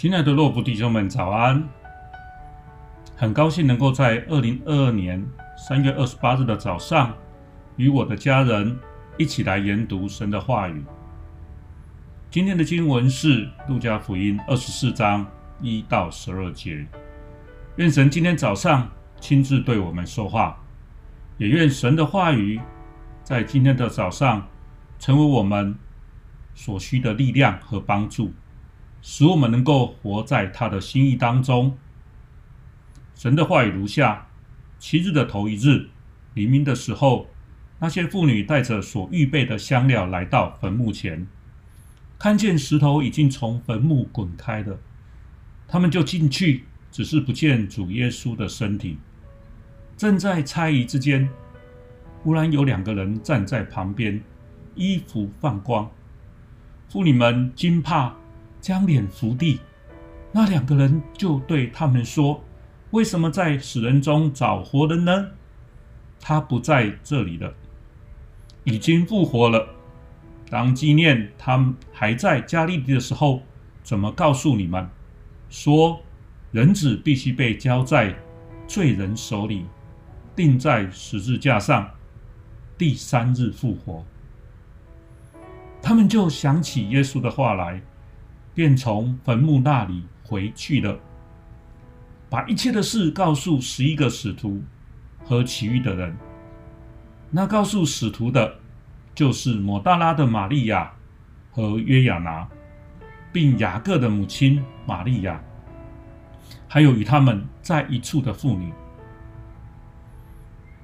亲爱的洛普弟兄们，早安！很高兴能够在二零二二年三月二十八日的早上，与我的家人一起来研读神的话语。今天的经文是路加福音二十四章一到十二节。愿神今天早上亲自对我们说话，也愿神的话语在今天的早上成为我们所需的力量和帮助。使我们能够活在他的心意当中。神的话语如下：七日的头一日，黎明的时候，那些妇女带着所预备的香料来到坟墓前，看见石头已经从坟墓滚开了，他们就进去，只是不见主耶稣的身体。正在猜疑之间，忽然有两个人站在旁边，衣服放光。妇女们惊怕。将脸伏地，那两个人就对他们说：“为什么在死人中找活人呢？他不在这里了，已经复活了。当纪念他们还在加利利的时候，怎么告诉你们说，人子必须被交在罪人手里，钉在十字架上，第三日复活？”他们就想起耶稣的话来。便从坟墓那里回去了，把一切的事告诉十一个使徒和其余的人。那告诉使徒的，就是抹大拉的玛利亚和约亚拿，并雅各的母亲玛利亚，还有与他们在一处的妇女。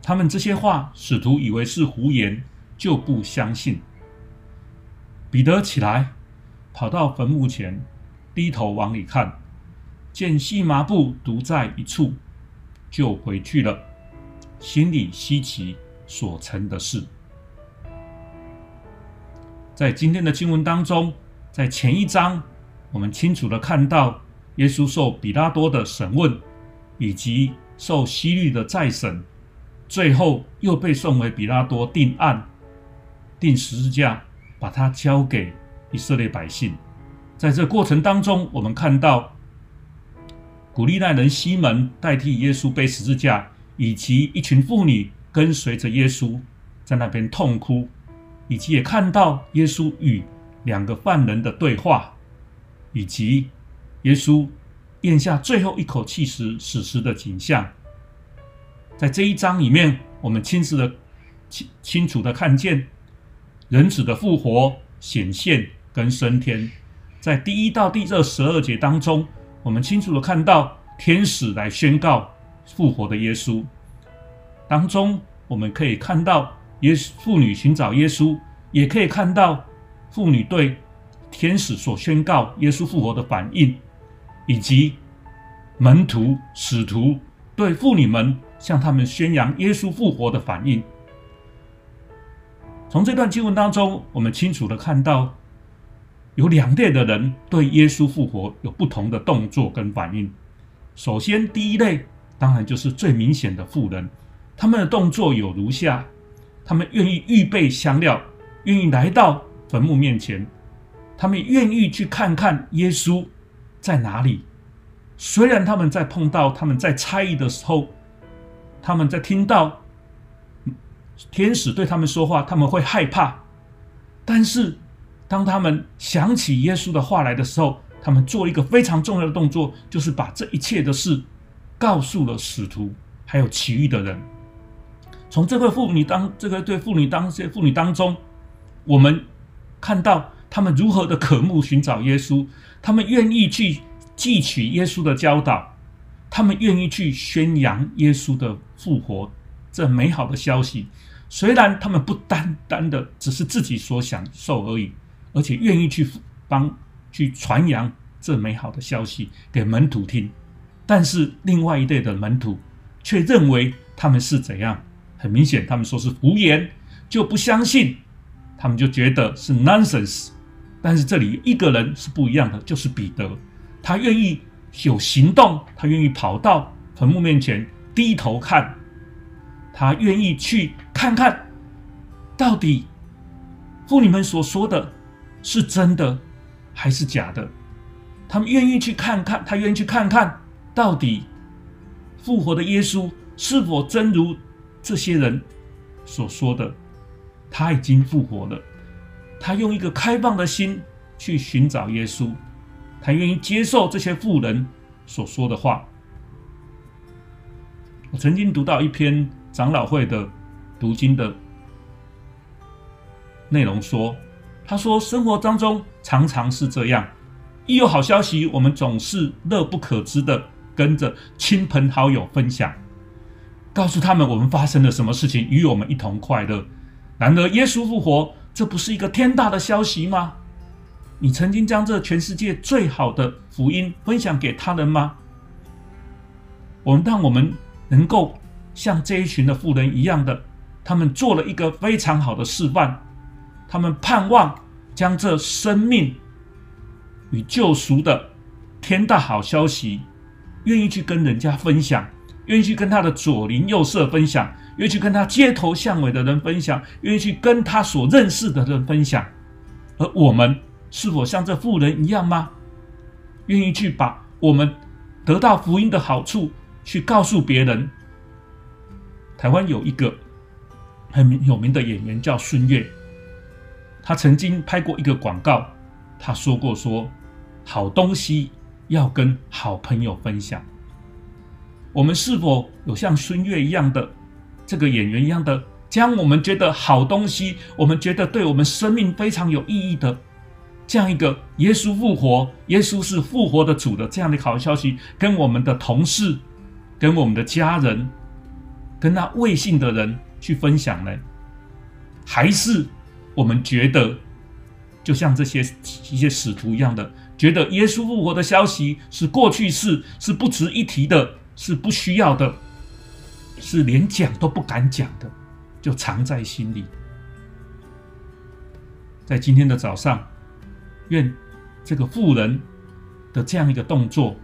他们这些话，使徒以为是胡言，就不相信。彼得起来。跑到坟墓前，低头往里看，见细麻布独在一处，就回去了，心里稀奇所成的事。在今天的经文当中，在前一章，我们清楚地看到耶稣受比拉多的审问，以及受希律的再审，最后又被送回比拉多定案，定十字架，把他交给。以色列百姓，在这过程当中，我们看到古利奈人西门代替耶稣背十字架，以及一群妇女跟随着耶稣在那边痛哭，以及也看到耶稣与两个犯人的对话，以及耶稣咽下最后一口气时死时的景象。在这一章里面，我们清晰的清清楚的看见人子的复活显现。跟升天，在第一到第二十二节当中，我们清楚的看到天使来宣告复活的耶稣。当中我们可以看到耶妇女寻找耶稣，也可以看到妇女对天使所宣告耶稣复活的反应，以及门徒使徒对妇女们向他们宣扬耶稣复活的反应。从这段经文当中，我们清楚的看到。有两类的人对耶稣复活有不同的动作跟反应。首先，第一类当然就是最明显的富人，他们的动作有如下：他们愿意预备香料，愿意来到坟墓面前，他们愿意去看看耶稣在哪里。虽然他们在碰到、他们在猜疑的时候，他们在听到天使对他们说话，他们会害怕，但是。当他们想起耶稣的话来的时候，他们做一个非常重要的动作，就是把这一切的事告诉了使徒，还有其余的人。从这个妇女当这个对妇女当这些妇女当中，我们看到他们如何的渴慕寻找耶稣，他们愿意去记取耶稣的教导，他们愿意去宣扬耶稣的复活这美好的消息。虽然他们不单单的只是自己所享受而已。而且愿意去帮去传扬这美好的消息给门徒听，但是另外一类的门徒却认为他们是怎样？很明显，他们说是胡言，就不相信，他们就觉得是 nonsense。但是这里一个人是不一样的，就是彼得，他愿意有行动，他愿意跑到坟墓面前低头看，他愿意去看看到底妇女们所说的。是真的还是假的？他们愿意去看看，他愿意去看看到底复活的耶稣是否真如这些人所说的，他已经复活了。他用一个开放的心去寻找耶稣，他愿意接受这些妇人所说的话。我曾经读到一篇长老会的读经的内容说，他说生活当中常常是这样，一有好消息，我们总是乐不可支的跟着亲朋好友分享，告诉他们我们发生了什么事情，与我们一同快乐。然而耶稣复活，这不是一个天大的消息吗？你曾经将这全世界最好的福音分享给他人吗？我们让我们能够像这一群的富人一样的，他们做了一个非常好的示范。他们盼望将这生命与救赎的天大好消息，愿意去跟人家分享，愿意去跟他的左邻右舍分享，愿意去跟他街头巷尾的人分享，愿意去跟他所认识的人分享。而我们是否像这妇人一样吗？愿意去把我们得到福音的好处去告诉别人？台湾有一个很有名的演员叫孙越。他曾经拍过一个广告，他说过说，好东西要跟好朋友分享。我们是否有像孙越一样的这个演员一样的，将我们觉得好东西，我们觉得对我们生命非常有意义的这样一个耶稣复活，耶稣是复活的主的这样的好消息，跟我们的同事、跟我们的家人、跟那未信的人去分享呢？还是？我们觉得，就像这些一些使徒一样的，觉得耶稣复活的消息是过去式，是不值一提的，是不需要的，是连讲都不敢讲的，就藏在心里。在今天的早上，愿这个富人的这样一个动作，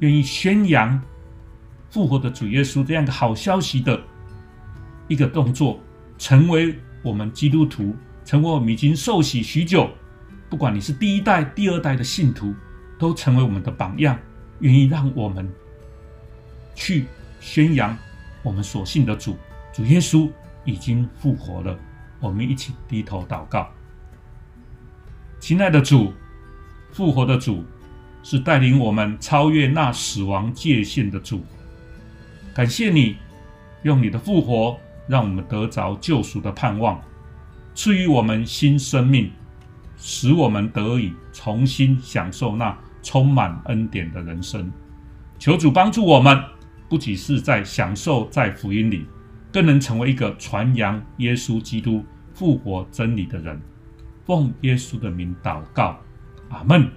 愿意宣扬复活的主耶稣这样一个好消息的一个动作，成为我们基督徒。成为我们已经受洗许久，不管你是第一代、第二代的信徒，都成为我们的榜样，愿意让我们去宣扬我们所信的主，主耶稣已经复活了。我们一起低头祷告，亲爱的主，复活的主是带领我们超越那死亡界限的主。感谢你用你的复活，让我们得着救赎的盼望。赐予我们新生命，使我们得以重新享受那充满恩典的人生。求主帮助我们，不仅是在享受在福音里，更能成为一个传扬耶稣基督复活真理的人。奉耶稣的名祷告，阿门。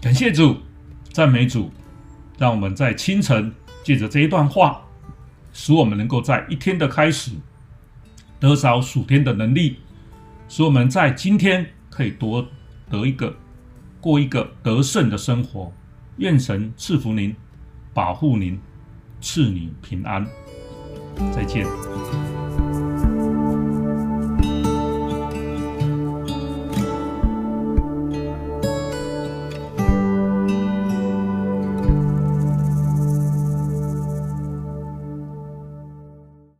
感谢主，赞美主，让我们在清晨借着这一段话，使我们能够在一天的开始。得着属天的能力，使我们在今天可以多得一个过一个得胜的生活。愿神赐福您，保护您，赐你平安。再见。